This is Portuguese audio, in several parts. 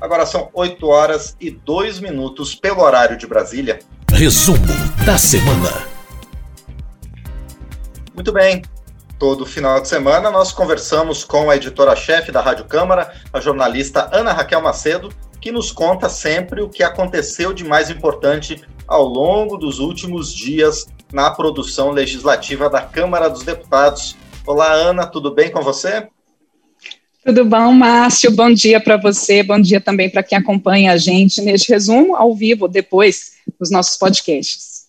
Agora são 8 horas e 2 minutos pelo horário de Brasília. Resumo da semana. Muito bem. Todo final de semana nós conversamos com a editora-chefe da Rádio Câmara, a jornalista Ana Raquel Macedo, que nos conta sempre o que aconteceu de mais importante ao longo dos últimos dias na produção legislativa da Câmara dos Deputados. Olá, Ana, tudo bem com você? Tudo bom, Márcio? Bom dia para você, bom dia também para quem acompanha a gente neste resumo ao vivo, depois dos nossos podcasts.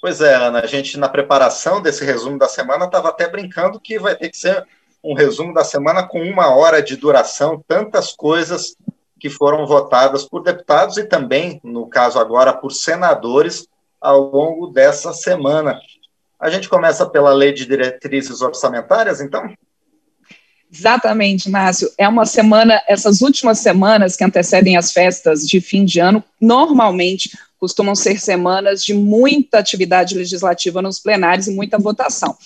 Pois é, Ana, a gente na preparação desse resumo da semana estava até brincando que vai ter que ser um resumo da semana com uma hora de duração, tantas coisas que foram votadas por deputados e também, no caso agora, por senadores ao longo dessa semana. A gente começa pela Lei de Diretrizes Orçamentárias, então? Exatamente, Márcio. É uma semana, essas últimas semanas que antecedem as festas de fim de ano, normalmente costumam ser semanas de muita atividade legislativa nos plenários e muita votação.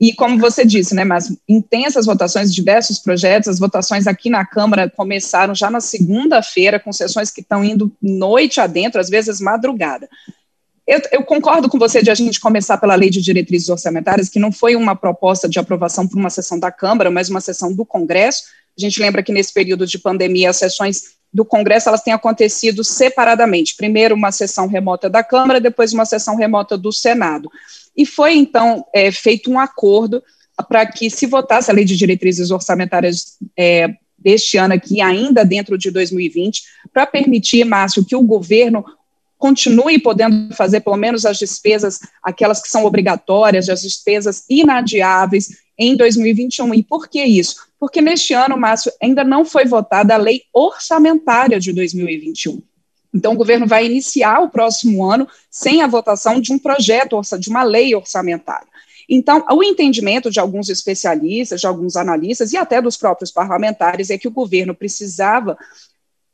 E como você disse, né, mas intensas votações, diversos projetos, as votações aqui na Câmara começaram já na segunda-feira, com sessões que estão indo noite adentro, às vezes madrugada. Eu, eu, concordo com você de a gente começar pela lei de diretrizes orçamentárias, que não foi uma proposta de aprovação por uma sessão da Câmara, mas uma sessão do Congresso. A gente lembra que nesse período de pandemia, as sessões do Congresso elas têm acontecido separadamente. Primeiro uma sessão remota da Câmara, depois uma sessão remota do Senado. E foi então é, feito um acordo para que se votasse a lei de diretrizes orçamentárias é, deste ano aqui, ainda dentro de 2020, para permitir, Márcio, que o governo continue podendo fazer pelo menos as despesas, aquelas que são obrigatórias, as despesas inadiáveis em 2021. E por que isso? Porque neste ano, Márcio, ainda não foi votada a lei orçamentária de 2021. Então, o governo vai iniciar o próximo ano sem a votação de um projeto, de uma lei orçamentária. Então, o entendimento de alguns especialistas, de alguns analistas e até dos próprios parlamentares é que o governo precisava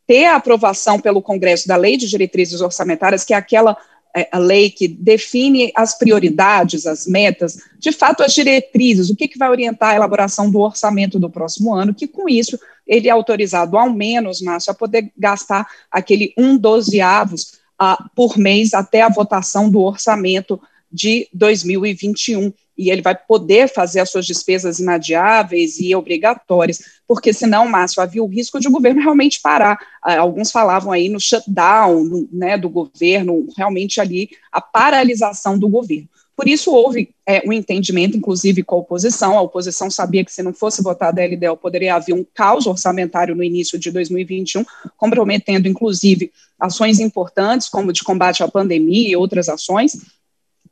ter a aprovação pelo Congresso da Lei de Diretrizes Orçamentárias, que é aquela é, a lei que define as prioridades, as metas, de fato, as diretrizes, o que, que vai orientar a elaboração do orçamento do próximo ano, que com isso ele é autorizado ao menos, Márcio, a poder gastar aquele um dozeavos uh, por mês até a votação do orçamento de 2021 e ele vai poder fazer as suas despesas inadiáveis e obrigatórias, porque senão, Márcio, havia o risco de o governo realmente parar. Ah, alguns falavam aí no shutdown né, do governo, realmente ali a paralisação do governo. Por isso houve é, um entendimento, inclusive com a oposição. A oposição sabia que se não fosse votada a LDO, poderia haver um caos orçamentário no início de 2021, comprometendo, inclusive, ações importantes, como de combate à pandemia e outras ações.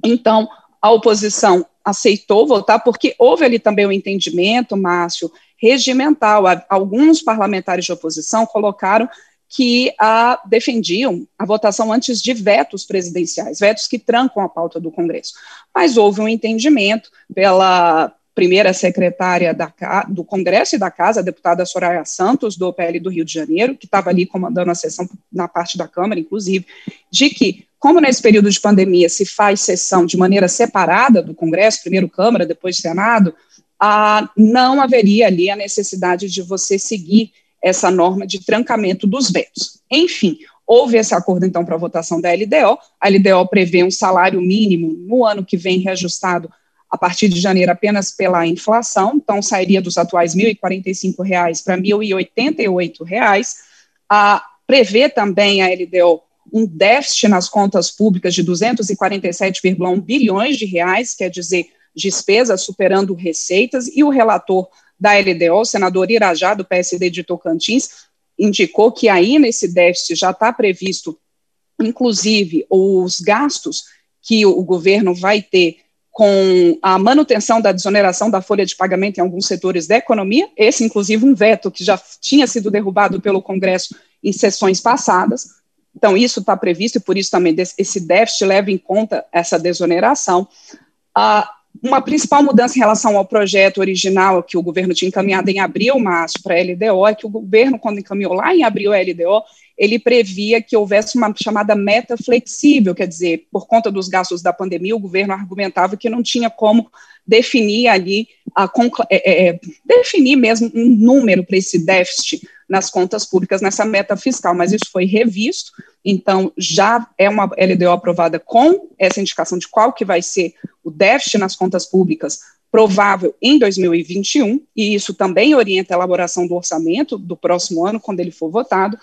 Então, a oposição aceitou votar, porque houve ali também o um entendimento, Márcio, regimental. Alguns parlamentares de oposição colocaram que defendiam a votação antes de vetos presidenciais, vetos que trancam a pauta do Congresso. Mas houve um entendimento pela primeira secretária da, do Congresso e da Casa, a deputada Soraya Santos, do PL do Rio de Janeiro, que estava ali comandando a sessão na parte da Câmara, inclusive, de que como nesse período de pandemia se faz sessão de maneira separada do Congresso, primeiro Câmara, depois Senado, ah, não haveria ali a necessidade de você seguir essa norma de trancamento dos vetos. Enfim, houve esse acordo, então, para a votação da LDO. A LDO prevê um salário mínimo no ano que vem reajustado a partir de janeiro apenas pela inflação, então sairia dos atuais R$ 1.045 para R$ 1.088. Ah, prevê também a LDO um déficit nas contas públicas de 247,1 bilhões de reais, quer dizer, despesas superando receitas, e o relator da LDO, o senador Irajá, do PSD de Tocantins, indicou que aí nesse déficit já está previsto, inclusive, os gastos que o governo vai ter com a manutenção da desoneração da folha de pagamento em alguns setores da economia, esse, inclusive, um veto que já tinha sido derrubado pelo Congresso em sessões passadas, então, isso está previsto, e por isso também esse déficit leva em conta essa desoneração. Ah, uma principal mudança em relação ao projeto original que o governo tinha encaminhado em abril, março, para a LDO, é que o governo, quando encaminhou lá em abril a LDO, ele previa que houvesse uma chamada meta flexível, quer dizer, por conta dos gastos da pandemia, o governo argumentava que não tinha como definir ali, a, é, é, é, definir mesmo um número para esse déficit nas contas públicas nessa meta fiscal, mas isso foi revisto, então já é uma LDO aprovada com essa indicação de qual que vai ser o déficit nas contas públicas provável em 2021, e isso também orienta a elaboração do orçamento do próximo ano, quando ele for votado.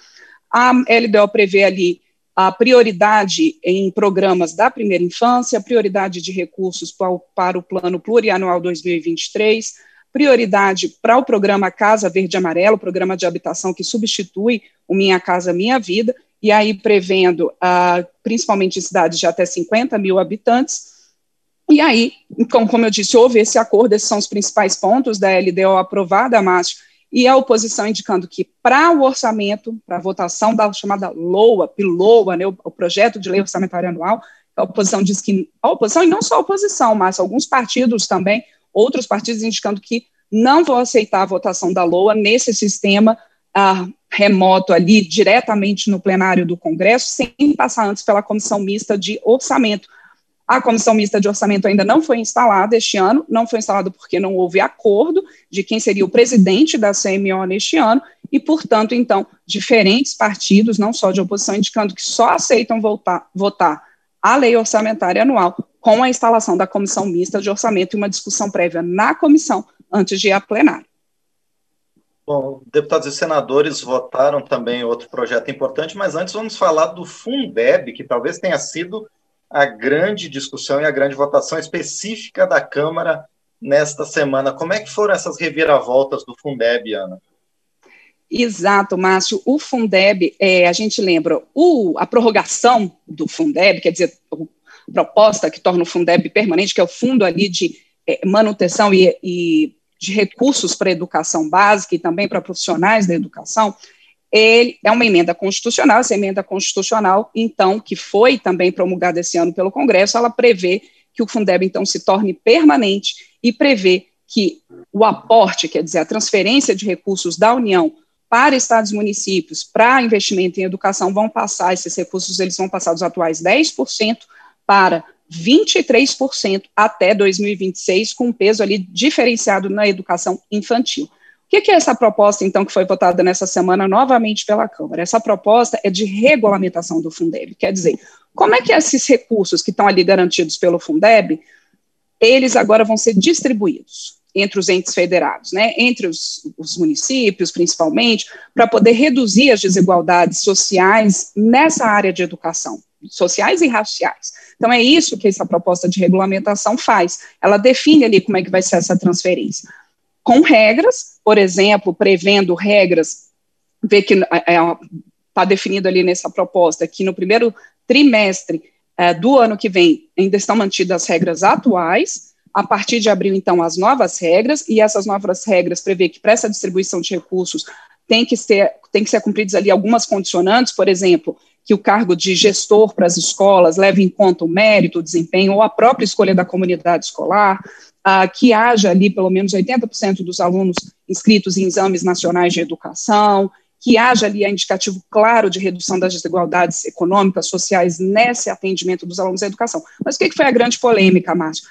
A LDO prevê ali a prioridade em programas da primeira infância, prioridade de recursos para o, para o Plano Plurianual 2023, prioridade para o programa Casa Verde Amarelo, programa de habitação que substitui o Minha Casa Minha Vida, e aí prevendo, uh, principalmente em cidades de até 50 mil habitantes, e aí, então, como eu disse, houve esse acordo, esses são os principais pontos da LDO aprovada, Márcio, e a oposição indicando que para o orçamento, para a votação da chamada LOA, PILOA, né, o, o, projeto de lei orçamentária anual, a oposição diz que, a oposição, e não só a oposição, mas alguns partidos também, outros partidos indicando que não vão aceitar a votação da LOA nesse sistema ah, remoto ali, diretamente no plenário do Congresso, sem passar antes pela comissão mista de orçamento, a comissão mista de orçamento ainda não foi instalada este ano, não foi instalada porque não houve acordo de quem seria o presidente da CMO neste ano, e, portanto, então, diferentes partidos, não só de oposição, indicando que só aceitam votar, votar a lei orçamentária anual com a instalação da comissão mista de orçamento e uma discussão prévia na comissão antes de ir a plenário. Bom, deputados e senadores votaram também outro projeto importante, mas antes vamos falar do Fundeb, que talvez tenha sido a grande discussão e a grande votação específica da Câmara nesta semana. Como é que foram essas reviravoltas do Fundeb, Ana? Exato, Márcio. O Fundeb, é, a gente lembra, o, a prorrogação do Fundeb, quer dizer, a proposta que torna o Fundeb permanente, que é o fundo ali de é, manutenção e, e de recursos para educação básica e também para profissionais da educação, ele é uma emenda constitucional, essa emenda constitucional, então, que foi também promulgada esse ano pelo Congresso, ela prevê que o Fundeb, então, se torne permanente e prevê que o aporte, quer dizer, a transferência de recursos da União para estados e municípios, para investimento em educação, vão passar, esses recursos, eles vão passar dos atuais 10% para 23% até 2026, com um peso ali diferenciado na educação infantil. O que é essa proposta, então, que foi votada nessa semana novamente pela Câmara? Essa proposta é de regulamentação do Fundeb, quer dizer, como é que esses recursos que estão ali garantidos pelo Fundeb, eles agora vão ser distribuídos entre os entes federados, né, entre os, os municípios, principalmente, para poder reduzir as desigualdades sociais nessa área de educação, sociais e raciais. Então, é isso que essa proposta de regulamentação faz. Ela define ali como é que vai ser essa transferência com regras, por exemplo, prevendo regras, vê que está é, é, definido ali nessa proposta que no primeiro trimestre é, do ano que vem ainda estão mantidas as regras atuais, a partir de abril, então, as novas regras, e essas novas regras prevê que para essa distribuição de recursos tem que, ser, tem que ser cumpridas ali algumas condicionantes, por exemplo, que o cargo de gestor para as escolas leve em conta o mérito, o desempenho ou a própria escolha da comunidade escolar, ah, que haja ali pelo menos 80% dos alunos inscritos em exames nacionais de educação, que haja ali indicativo claro de redução das desigualdades econômicas, sociais nesse atendimento dos alunos à educação. Mas o que foi a grande polêmica, Márcio?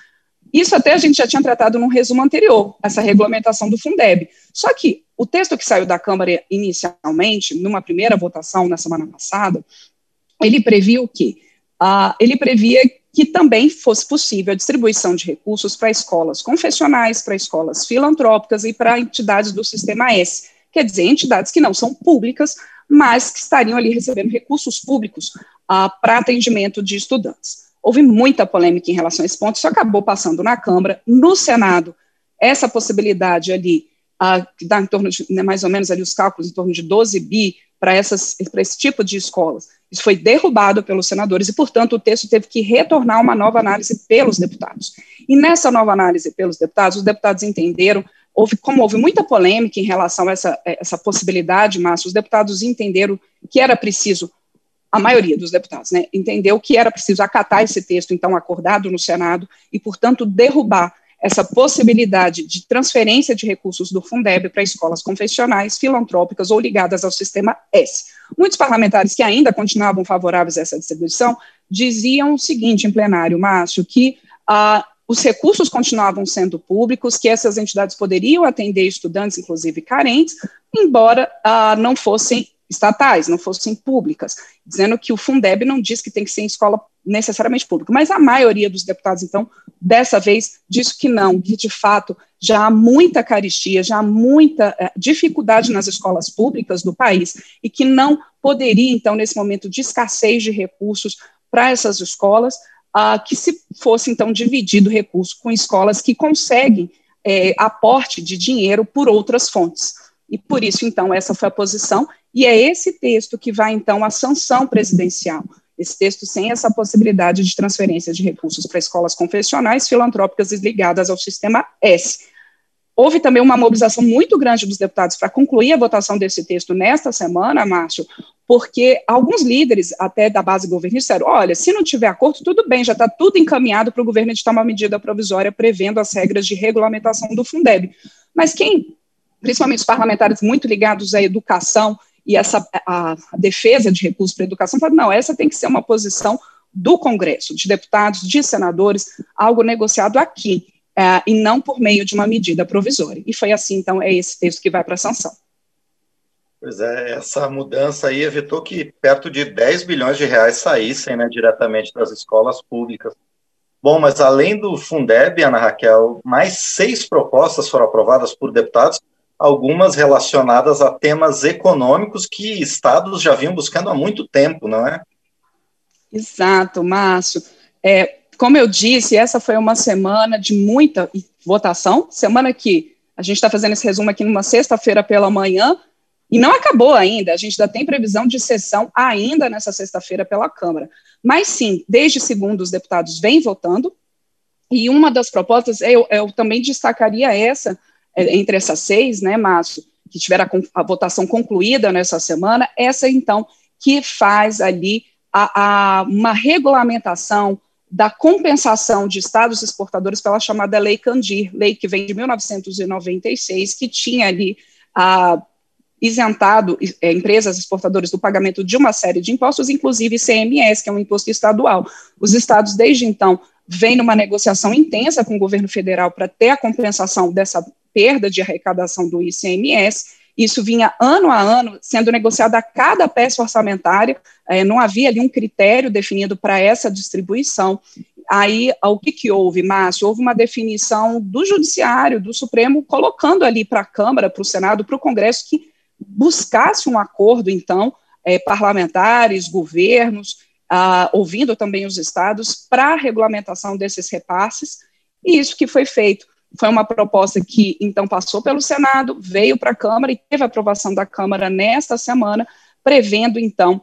Isso até a gente já tinha tratado num resumo anterior, essa regulamentação do Fundeb. Só que o texto que saiu da Câmara inicialmente, numa primeira votação na semana passada, ele previa o quê? Uh, ele previa que também fosse possível a distribuição de recursos para escolas confessionais, para escolas filantrópicas e para entidades do Sistema S, quer dizer, entidades que não são públicas, mas que estariam ali recebendo recursos públicos uh, para atendimento de estudantes. Houve muita polêmica em relação a esse ponto, isso acabou passando na Câmara, no Senado, essa possibilidade ali, que dá em torno de, né, mais ou menos ali os cálculos, em torno de 12 bi para esse tipo de escolas, isso foi derrubado pelos senadores e, portanto, o texto teve que retornar uma nova análise pelos deputados. E nessa nova análise pelos deputados, os deputados entenderam, houve, como houve muita polêmica em relação a essa, essa possibilidade, mas os deputados entenderam que era preciso, a maioria dos deputados, né, entendeu que era preciso acatar esse texto, então, acordado no Senado, e, portanto, derrubar essa possibilidade de transferência de recursos do Fundeb para escolas confessionais, filantrópicas ou ligadas ao sistema S. Muitos parlamentares que ainda continuavam favoráveis a essa distribuição diziam o seguinte em plenário, Márcio, que ah, os recursos continuavam sendo públicos, que essas entidades poderiam atender estudantes, inclusive carentes, embora ah, não fossem estatais, não fossem públicas, dizendo que o Fundeb não diz que tem que ser em escola necessariamente pública, mas a maioria dos deputados, então, dessa vez, disse que não, que de fato já há muita caristia, já há muita eh, dificuldade nas escolas públicas do país e que não poderia, então, nesse momento de escassez de recursos para essas escolas, ah, que se fosse, então, dividido recurso com escolas que conseguem eh, aporte de dinheiro por outras fontes. E por isso, então, essa foi a posição, e é esse texto que vai, então, à sanção presidencial. Esse texto sem essa possibilidade de transferência de recursos para escolas confessionais, filantrópicas ligadas ao sistema S. Houve também uma mobilização muito grande dos deputados para concluir a votação desse texto nesta semana, Márcio, porque alguns líderes, até da base governista, disseram: olha, se não tiver acordo, tudo bem, já está tudo encaminhado para o governo editar uma medida provisória prevendo as regras de regulamentação do Fundeb. Mas quem principalmente os parlamentares muito ligados à educação e essa a, defesa de recursos para a educação, falaram, não, essa tem que ser uma posição do Congresso, de deputados, de senadores, algo negociado aqui, é, e não por meio de uma medida provisória. E foi assim, então, é esse texto que vai para a sanção. Pois é, essa mudança aí evitou que perto de 10 bilhões de reais saíssem né, diretamente das escolas públicas. Bom, mas além do Fundeb, Ana Raquel, mais seis propostas foram aprovadas por deputados algumas relacionadas a temas econômicos que estados já vinham buscando há muito tempo, não é? Exato, Márcio. É, como eu disse, essa foi uma semana de muita votação, semana que a gente está fazendo esse resumo aqui numa sexta-feira pela manhã, e não acabou ainda, a gente ainda tem previsão de sessão ainda nessa sexta-feira pela Câmara. Mas sim, desde segundo os deputados vêm votando, e uma das propostas, eu, eu também destacaria essa, entre essas seis, né, Márcio, que tiveram a, a, votação concluída nessa semana, essa então que faz ali a, a, uma regulamentação da compensação de estados exportadores pela chamada Lei Candir, lei que vem de 1996, que tinha ali a, isentado é, empresas exportadoras do pagamento de uma série de impostos, inclusive ICMS, que é um imposto estadual. Os estados, desde então, vêm numa negociação intensa com o governo federal para ter a compensação dessa perda de arrecadação do ICMS. Isso vinha ano a ano sendo negociado a cada peça orçamentária, é, não havia ali um critério definido para essa distribuição. Aí, o que, que houve, Márcio? Houve uma definição do Judiciário, do Supremo, colocando ali para a Câmara, para o Senado, para o Congresso, que buscasse um acordo, então, é, parlamentares, governos, ah, ouvindo também os estados, para a regulamentação desses repasses, e isso que foi feito. Foi uma proposta que, então, passou pelo Senado, veio para a Câmara e teve aprovação da Câmara nesta semana, prevendo, então,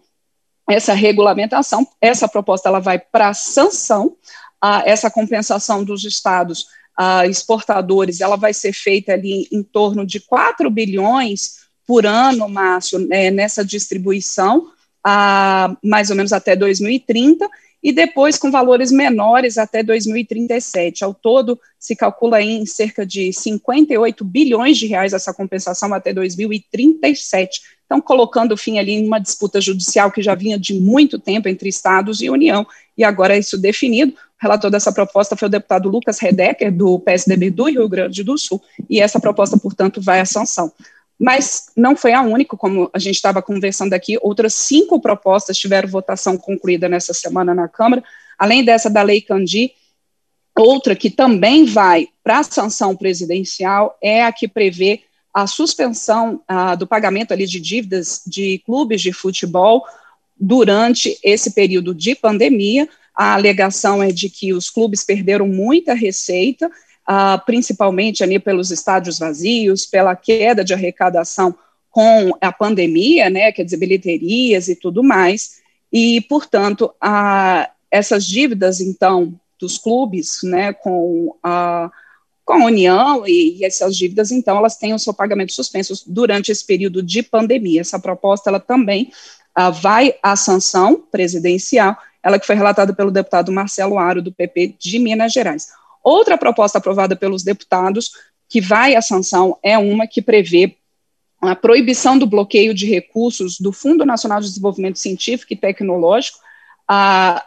essa regulamentação. Essa proposta ela vai para sanção, ah, essa compensação dos estados ah, exportadores, ela vai ser feita ali em torno de 4 bilhões por ano, Márcio, né, nessa distribuição, ah, mais ou menos até 2030, e depois com valores menores até 2037. Ao todo, se calcula em cerca de 58 bilhões de reais essa compensação até 2037. Então, colocando fim ali em uma disputa judicial que já vinha de muito tempo entre Estados e União, e agora é isso definido. O relator dessa proposta foi o deputado Lucas Redecker, do PSDB do Rio Grande do Sul, e essa proposta, portanto, vai à sanção. Mas não foi a única, como a gente estava conversando aqui, outras cinco propostas tiveram votação concluída nessa semana na Câmara, além dessa da Lei Candi, outra que também vai para a sanção presidencial é a que prevê a suspensão ah, do pagamento ali de dívidas de clubes de futebol durante esse período de pandemia. A alegação é de que os clubes perderam muita receita uh, principalmente ali pelos estádios vazios, pela queda de arrecadação com a pandemia, né, quer dizer, bilheterias e tudo mais, e, portanto, a, essas dívidas, então, dos clubes, né, com a, com a União, e, e, essas dívidas, então, elas têm o seu pagamento suspenso durante esse período de pandemia. Essa proposta, ela também uh, vai à sanção presidencial, ela que foi relatada pelo deputado Marcelo Aro, do PP de Minas Gerais. Outra proposta aprovada pelos deputados, que vai à sanção, é uma que prevê a proibição do bloqueio de recursos do Fundo Nacional de Desenvolvimento Científico e Tecnológico, a,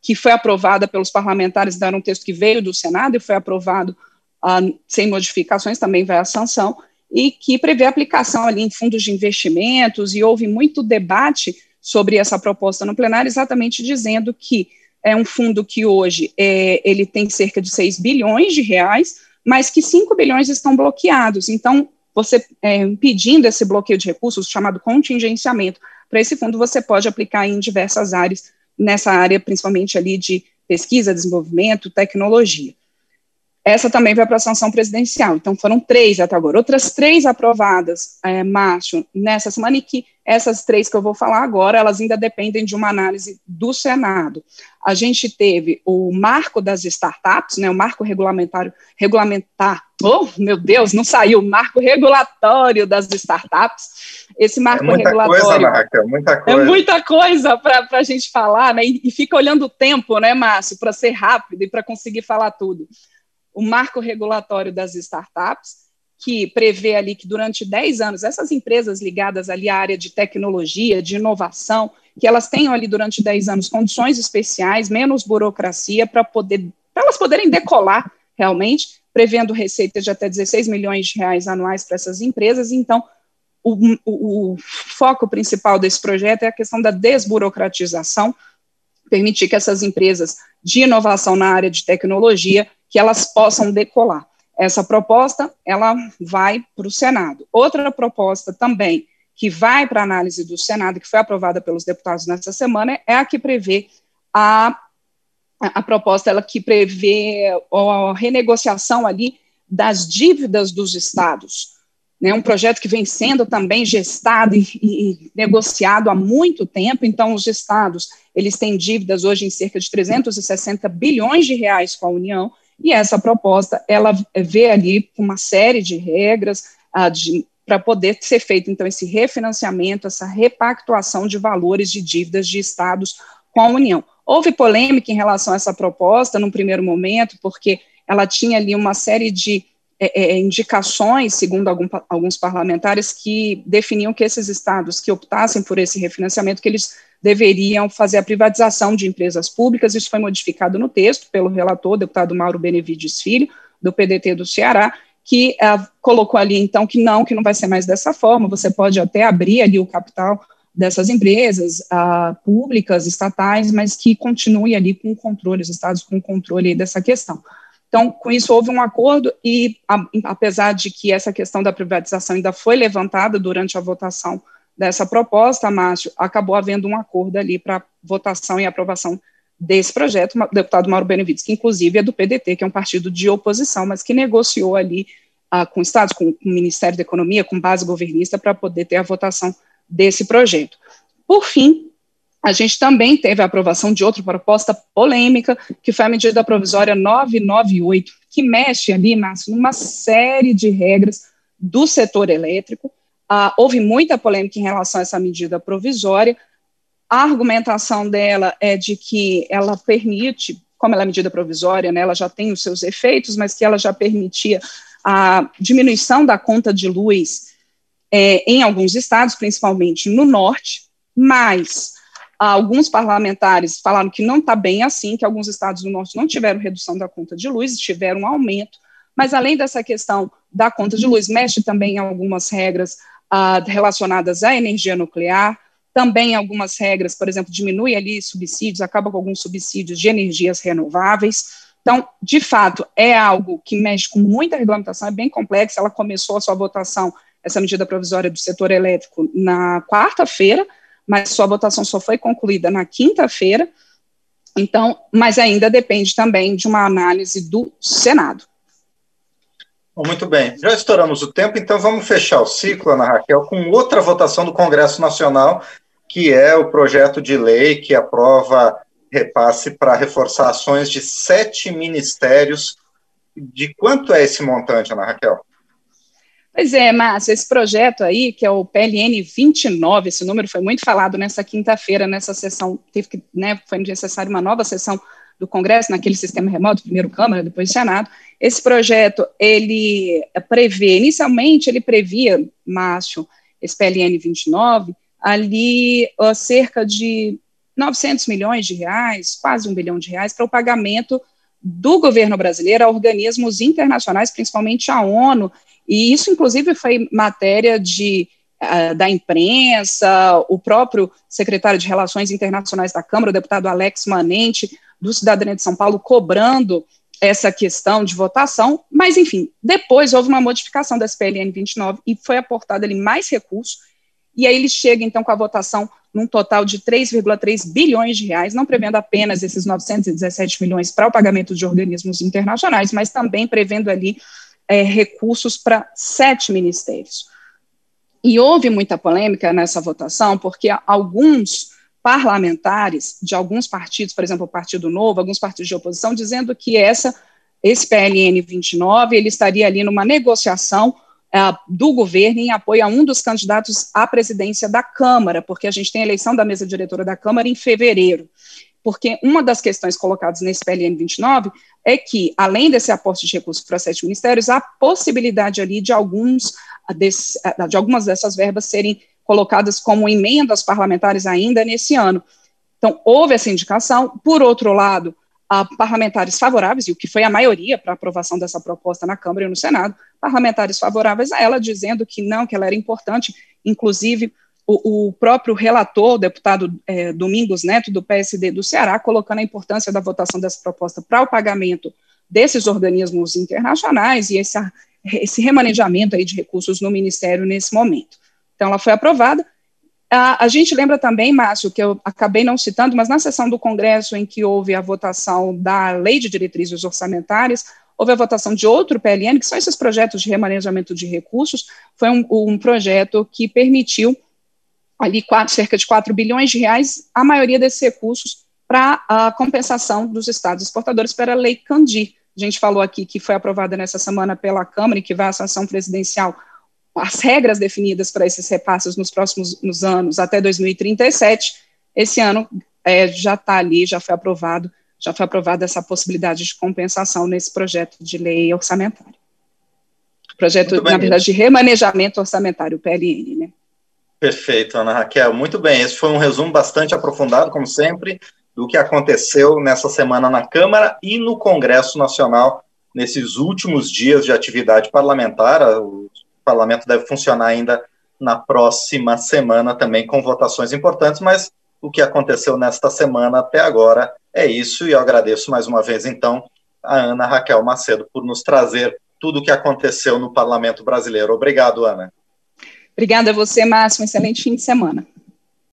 que foi aprovada pelos parlamentares, era um texto que veio do Senado e foi aprovado uh, sem modificações, também vai à sanção, e que prevê aplicação ali em fundos de investimentos, e houve muito debate sobre essa proposta no plenário, exatamente dizendo que é um fundo que hoje é, ele tem cerca de 6 bilhões de reais, mas que 5 bilhões estão bloqueados. Então, você é, impedindo esse bloqueio de recursos, chamado contingenciamento, para esse fundo você pode aplicar em diversas áreas, nessa área principalmente ali de pesquisa, desenvolvimento, tecnologia. Essa também vai para a sanção presidencial. Então, foram três até agora. Outras três aprovadas, é, Márcio, nessa semana, e que essas três que eu vou falar agora, elas ainda dependem de uma análise do Senado. A gente teve o marco das startups, né, o marco regulamentário, regulamentar, oh, meu Deus, não saiu, o marco regulatório das startups. Esse marco é muita regulatório. Coisa, Raquel, muita é coisa. É muita coisa para a gente falar, né? E, e fica olhando o tempo, né, Márcio, para ser rápido e para conseguir falar tudo o marco regulatório das startups, que prevê ali que durante 10 anos, essas empresas ligadas ali à área de tecnologia, de inovação, que elas tenham ali durante 10 anos condições especiais, menos burocracia, para poder, elas poderem decolar realmente, prevendo receitas de até 16 milhões de reais anuais para essas empresas. Então, o, o, o foco principal desse projeto é a questão da desburocratização, permitir que essas empresas de inovação na área de tecnologia que elas possam decolar. Essa proposta, ela vai para o Senado. Outra proposta também que vai para análise do Senado, que foi aprovada pelos deputados nessa semana, é a que prevê a, a proposta, ela que prevê a renegociação ali das dívidas dos estados. Né, um projeto que vem sendo também gestado e, e, negociado há muito tempo, então os estados, eles têm dívidas hoje em cerca de 360 bilhões de reais com a União, e essa proposta, ela vê ali uma série de regras ah, para poder ser feito, então, esse refinanciamento, essa repactuação de valores de dívidas de estados com a União. Houve polêmica em relação a essa proposta, num primeiro momento, porque ela tinha ali uma série de é, é, indicações, segundo algum, alguns parlamentares, que definiam que esses estados que optassem por esse refinanciamento, que eles deveriam fazer a privatização de empresas públicas. Isso foi modificado no texto pelo relator, deputado Mauro Benevides Filho, do PDT do Ceará, que uh, colocou ali, então, que não, que não vai ser mais dessa forma, você pode até abrir ali o capital dessas empresas uh, públicas, estatais, mas que continue ali com o controle, os estados com o controle dessa questão. Então, com isso, houve um acordo, e a, apesar de que essa questão da privatização ainda foi levantada durante a votação dessa proposta, Márcio, acabou havendo um acordo ali para votação e aprovação desse projeto, o deputado Mauro Benevides, que inclusive é do PDT, que é um partido de oposição, mas que negociou ali ah, com estados, com, com o Ministério da Economia, com base governista, para poder ter a votação desse projeto. Por fim, a gente também teve a aprovação de outra proposta polêmica, que foi a medida provisória 998, que mexe ali, Márcio, numa série de regras do setor elétrico, ah, houve muita polêmica em relação a essa medida provisória. A argumentação dela é de que ela permite, como ela é medida provisória, né, ela já tem os seus efeitos, mas que ela já permitia a diminuição da conta de luz é, em alguns estados, principalmente no norte, mas alguns parlamentares falaram que não está bem assim, que alguns estados do norte não tiveram redução da conta de luz, tiveram um aumento, mas além dessa questão da conta de luz, mexe também em algumas regras ah, relacionadas à energia nuclear, também algumas regras, por exemplo, diminui ali subsídios, acaba com alguns subsídios de energias renováveis. Então, de fato, é algo que mexe com muita regulamentação, é bem complexo. Ela começou a sua votação, essa medida provisória do setor elétrico, na quarta-feira, mas sua votação só foi concluída na quinta-feira. Então, mas ainda depende também de uma análise do Senado. Muito bem, já estouramos o tempo, então vamos fechar o ciclo, Ana Raquel, com outra votação do Congresso Nacional, que é o projeto de lei que aprova repasse para reforçar ações de sete ministérios. De quanto é esse montante, Ana Raquel? Pois é, Márcio, esse projeto aí, que é o PLN 29, esse número foi muito falado nessa quinta-feira, nessa sessão, teve que, né, foi necessária uma nova sessão do Congresso, naquele sistema remoto, primeiro Câmara, depois Senado. Esse projeto, ele prevê, inicialmente ele previa, Márcio, esse PLN 29, ali uh, cerca de 900 milhões de reais, quase um bilhão de reais, para o pagamento do governo brasileiro a organismos internacionais, principalmente a ONU, e isso, inclusive, foi matéria de, uh, da imprensa, o próprio secretário de Relações Internacionais da Câmara, o deputado Alex Manente, do Cidadania de São Paulo, cobrando essa questão de votação, mas, enfim, depois houve uma modificação da SPLN 29 e foi aportado ali mais recursos, e aí ele chega, então, com a votação num total de 3,3 bilhões de reais, não prevendo apenas esses 917 milhões para o pagamento de organismos internacionais, mas também prevendo ali é, recursos para sete ministérios. E houve muita polêmica nessa votação, porque alguns parlamentares de alguns partidos, por exemplo, o Partido Novo, alguns partidos de oposição, dizendo que essa, esse PLN 29 ele estaria ali numa negociação uh, do governo em apoio a um dos candidatos à presidência da Câmara, porque a gente tem a eleição da mesa diretora da Câmara em fevereiro. Porque uma das questões colocadas nesse PLN 29 é que, além desse aporte de recursos para sete ministérios, há possibilidade ali de alguns desse, de algumas dessas verbas serem colocadas como emendas parlamentares ainda nesse ano. Então, houve essa indicação. Por outro lado, a parlamentares favoráveis, e o que foi a maioria para aprovação dessa proposta na Câmara e no Senado, parlamentares favoráveis a ela, dizendo que não, que ela era importante, inclusive o, o próprio relator, o deputado é, Domingos Neto, do PSD do Ceará, colocando a importância da votação dessa proposta para o pagamento desses organismos internacionais e esse, esse remanejamento aí de recursos no Ministério nesse momento. Então, ela foi aprovada, a, a, gente lembra também, Márcio, que eu acabei não citando, mas na sessão do Congresso em que houve a votação da Lei de Diretrizes Orçamentárias, houve a votação de outro PLN, que são esses projetos de remanejamento de recursos, foi um, um projeto que permitiu ali quatro, cerca de 4 bilhões de reais, a maioria desses recursos para a compensação dos estados exportadores pela Lei Candir. A gente falou aqui que foi aprovada nessa semana pela Câmara e que vai à sanção presidencial as regras definidas para esses repasses nos próximos nos anos, até 2037, esse ano é, já está ali, já foi aprovado, já foi aprovada essa possibilidade de compensação nesse projeto de lei orçamentária. Projeto, na verdade, de remanejamento orçamentário, o PLN, né? Perfeito, Ana Raquel. Muito bem, esse foi um resumo bastante aprofundado, como sempre, do que aconteceu nessa semana na Câmara e no Congresso Nacional, nesses últimos dias de atividade parlamentar. Os parlamento deve funcionar ainda na próxima semana também com votações importantes, mas o que aconteceu nesta semana até agora é isso, e eu agradeço mais uma vez, então, a Ana Raquel Macedo por nos trazer tudo o que aconteceu no parlamento brasileiro. Obrigado, Ana. Obrigada a você, Márcio. Um excelente fim de semana.